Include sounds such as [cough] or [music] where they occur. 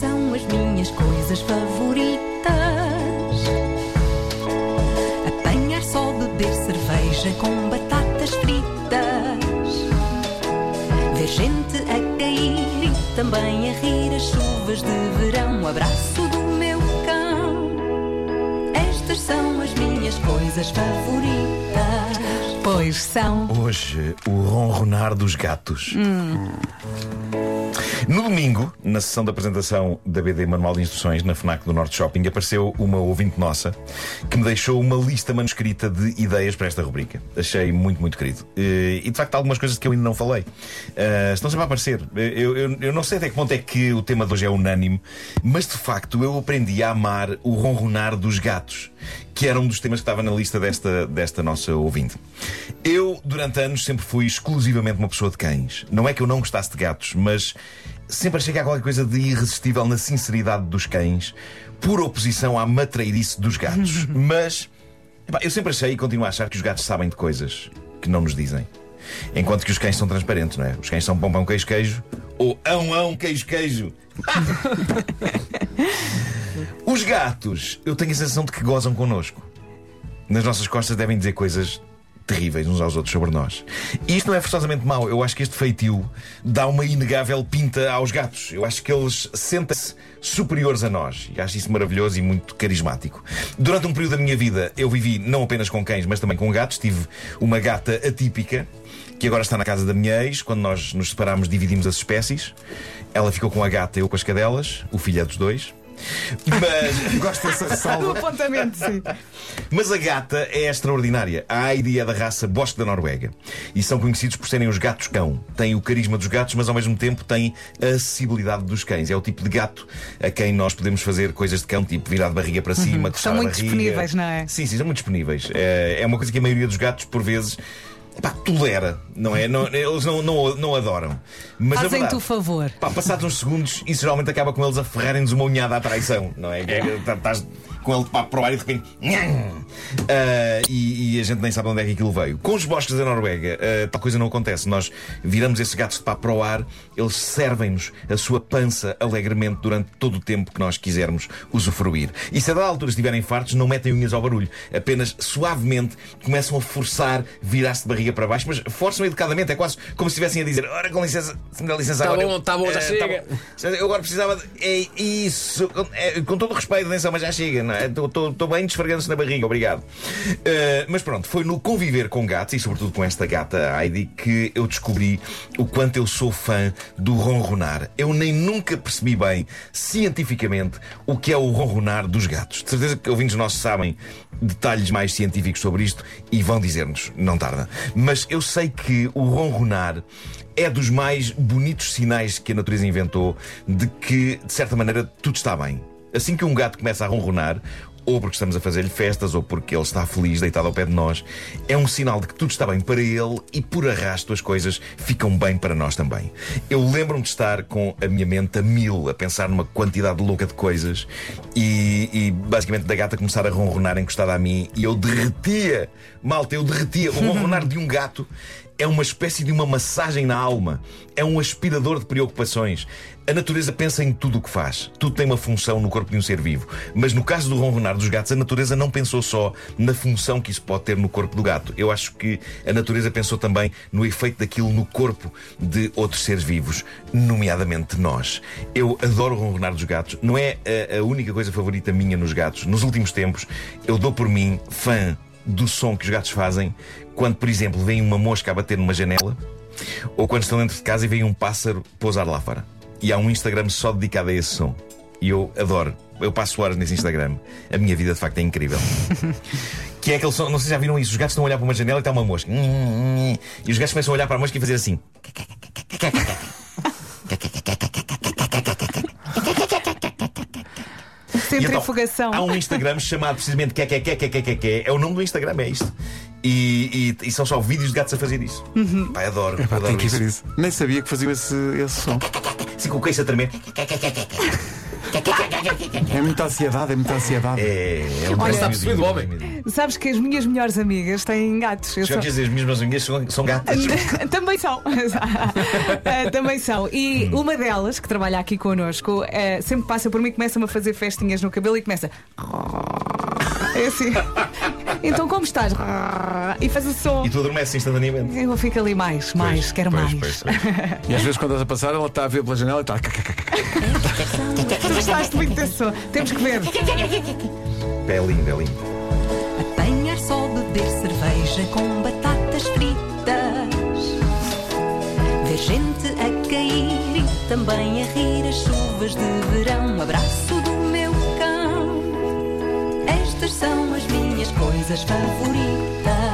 são as minhas coisas favoritas: apanhar só, beber cerveja com batatas fritas, ver gente a cair e também a rir as chuvas de verão. O abraço do meu cão. Estas são as minhas coisas favoritas. Pois são. Hoje, o ronronar dos gatos. No domingo, na sessão de apresentação da BD Manual de Instruções na FNAC do Norte Shopping, apareceu uma ouvinte nossa que me deixou uma lista manuscrita de ideias para esta rubrica. Achei muito, muito querido. Eh, E de facto, há algumas coisas que eu ainda não falei. Eh, estão sempre a aparecer. Eu, eu, eu não sei até que ponto é que o tema de hoje é unânime, mas de facto eu aprendi a amar o ronronar dos gatos, que era um dos temas que estava na lista desta, desta nossa ouvinte. Eu, durante anos, sempre fui exclusivamente uma pessoa de cães. Não é que eu não gostasse de gatos, mas sempre achei que há qualquer coisa de irresistível na sinceridade dos cães, por oposição à matreirice dos gatos. [laughs] mas epá, eu sempre achei e continuo a achar que os gatos sabem de coisas que não nos dizem. Enquanto que os cães são transparentes, não é? Os cães são pão, pão, queijo, queijo ou ão, ão, queijo, queijo. [laughs] Os gatos, eu tenho a sensação de que gozam connosco. Nas nossas costas devem dizer coisas terríveis uns aos outros sobre nós. E isto não é forçosamente mau. Eu acho que este feitio dá uma inegável pinta aos gatos. Eu acho que eles sentem-se superiores a nós. E acho isso maravilhoso e muito carismático. Durante um período da minha vida, eu vivi não apenas com cães, mas também com gatos. Tive uma gata atípica. Que agora está na casa da minha ex. Quando nós nos separámos, dividimos as espécies. Ela ficou com a gata, eu com as cadelas. O filho é dos dois. Mas [laughs] Gosto dessa Do salva. apontamento, sim. mas a gata é extraordinária. A Heidi é da raça Bosque da Noruega. E são conhecidos por serem os gatos-cão. Têm o carisma dos gatos, mas ao mesmo tempo têm a acessibilidade dos cães. É o tipo de gato a quem nós podemos fazer coisas de cão, tipo virar de barriga para cima, coçar São muito disponíveis, não é? Sim, sim, são muito disponíveis. É, é uma coisa que a maioria dos gatos, por vezes. Pá, tolera, não é? Não- eles não, não, não adoram. Mas Fazem-te verdade, o favor. Pá, passados uns segundos, isso geralmente acaba com eles a ferrarem-nos uma unhada à traição, não é? Tá- Estás com ele para provar e de repente. Ah, e, e a gente nem sabe onde é que aquilo veio. Com os bosques da Noruega, ah, tal coisa não acontece. Nós viramos esses gatos de pá para o ar, eles servem-nos a sua pança alegremente durante todo o tempo que nós quisermos usufruir. E se a dada altura estiverem fartos, não metem unhas ao barulho. Apenas suavemente começam a forçar virar-se de barriga para baixo, mas forçam educadamente. É quase como se estivessem a dizer: Ora, com licença, se me dá licença Tá agora. bom, eu- tá bom, já eh, chega." bom. Eu agora precisava de. É isso. Com, é, com todo o respeito, atenção, mas já chega, não é? Estou bem desfregando-se na barriga, obrigado. Eh, mas pronto, foi no conviver com gatos e, sobretudo, com esta gata Heidi que eu descobri o quanto eu sou fã do ronronar. Eu nem nunca percebi bem, cientificamente, o que é o ronronar dos gatos. De certeza que ouvintes nossos sabem detalhes mais científicos sobre isto e vão dizer-nos, não tarda. Mas eu sei que o ronronar é dos mais bonitos sinais que a natureza inventou de que, de certa maneira, tudo está bem. Assim que um gato começa a ronronar, ou porque estamos a fazer-lhe festas, ou porque ele está feliz deitado ao pé de nós, é um sinal de que tudo está bem para ele e, por arrasto, as coisas ficam bem para nós também. Eu lembro-me de estar com a minha mente a mil, a pensar numa quantidade louca de coisas e, e basicamente da gata começar a ronronar encostada a mim e eu derretia, malta, eu derretia. O [laughs] ronronar de um gato é uma espécie de uma massagem na alma. É um aspirador de preocupações. A natureza pensa em tudo o que faz. Tudo tem uma função no corpo de um ser vivo. Mas no caso do ronronar dos gatos, a natureza não pensou só na função que isso pode ter no corpo do gato. Eu acho que a natureza pensou também no efeito daquilo no corpo de outros seres vivos, nomeadamente nós. Eu adoro ronronar dos gatos. Não é a única coisa favorita minha nos gatos. Nos últimos tempos, eu dou por mim fã do som que os gatos fazem quando, por exemplo, vem uma mosca a bater numa janela ou quando estão dentro de casa e vem um pássaro pousar lá fora. E há um Instagram só dedicado a esse som. E eu adoro. Eu passo horas nesse Instagram. A minha vida de facto é incrível. [laughs] que é aquele som, não sei se já viram isso. Os gatos estão a olhar para uma janela e está uma mosca. E os gatos começam a olhar para a mosca e fazer assim. E então, Centrifugação. há um Instagram chamado precisamente que que que que que que que é o nome do Instagram é isto e, e- e são só vídeos de gatos a fazer isso. Pai, adoro, Epá, adoro tem que isso. ver isso. Nem sabia que faziam esse, esse som. Assim com o queixo a tremer. É muita ansiedade, é muita ansiedade. É, é um Olha, está percebido, homem. Sabes que as minhas melhores amigas têm gatos. Eu Já sou- dizer, as minhas amigas são, são gatas. [laughs] Também são. Ah, [laughs] Também são. E uma delas, que trabalha aqui connosco, eh, sempre passa por mim e começa-me a fazer festinhas no cabelo e começa. [laughs] É assim. Então como estás? [laughs] E faz o som. E tu adormeces instantaneamente. Eu fico ali mais, mais, Pois, quero pois, mais. pois, pois. [laughs] E às vezes quando estás a passar, ela está a ver pela janela e está. Tu gostaste muito desse som. Temos que ver. É lindo, é lindo. Apanhar só beber cerveja com batatas fritas. Ver gente a cair e também a rir as chuvas de verão. Abraço coisas favoritas.